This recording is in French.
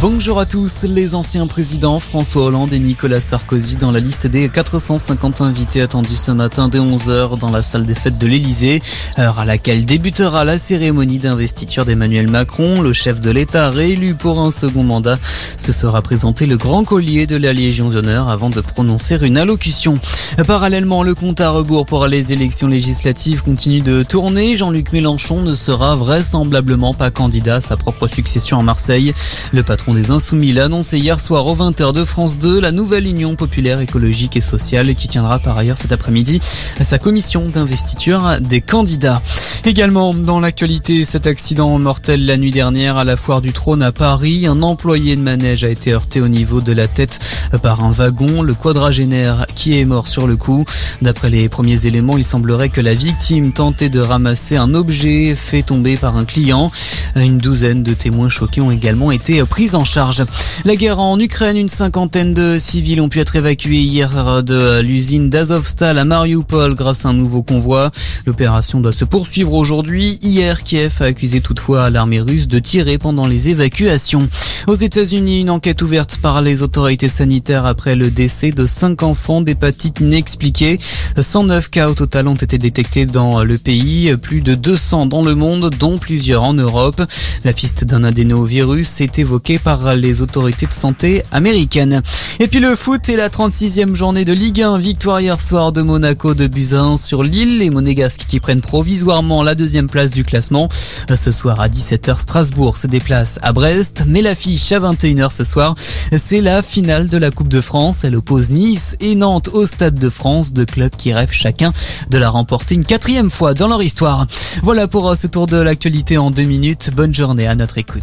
Bonjour à tous. Les anciens présidents François Hollande et Nicolas Sarkozy dans la liste des 450 invités attendus ce matin dès 11h dans la salle des fêtes de l'Elysée, heure à laquelle débutera la cérémonie d'investiture d'Emmanuel Macron. Le chef de l'État réélu pour un second mandat se fera présenter le grand collier de la Légion d'honneur avant de prononcer une allocution. Parallèlement, le compte à rebours pour les élections législatives continue de tourner. Jean-Luc Mélenchon ne sera vraisemblablement pas candidat à sa propre succession à Marseille. Des Insoumis l'a annoncé hier soir aux 20h de France 2, la nouvelle Union populaire écologique et sociale qui tiendra par ailleurs cet après-midi sa commission d'investiture des candidats. Également dans l'actualité, cet accident mortel la nuit dernière à la foire du trône à Paris, un employé de manège a été heurté au niveau de la tête par un wagon, le quadragénaire qui est mort sur le coup. D'après les premiers éléments, il semblerait que la victime tentait de ramasser un objet fait tomber par un client. Une douzaine de témoins choqués ont également été pris en charge. La guerre en Ukraine, une cinquantaine de civils ont pu être évacués hier de l'usine d'Azovstal à Mariupol grâce à un nouveau convoi. L'opération doit se poursuivre aujourd'hui. Hier, Kiev a accusé toutefois l'armée russe de tirer pendant les évacuations. Aux États-Unis, une enquête ouverte par les autorités sanitaires après le décès de cinq enfants d'hépatite inexpliquée. 109 cas au total ont été détectés dans le pays, plus de 200 dans le monde, dont plusieurs en Europe. La piste d'un adénovirus est évoquée par les autorités de santé américaines. Et puis le foot et la 36e journée de Ligue 1, victoire hier soir de Monaco de Buzyn sur Lille, les Monégasques qui prennent provisoirement la deuxième place du classement. Ce soir à 17h, Strasbourg se déplace à Brest, mais l'affiche à 21h ce soir, c'est la finale de la Coupe de France. Elle oppose Nice et Nantes au Stade de France, deux clubs qui rêvent chacun de la remporter une quatrième fois dans leur histoire. Voilà pour ce tour de l'actualité en deux minutes. Bonne journée à notre écoute.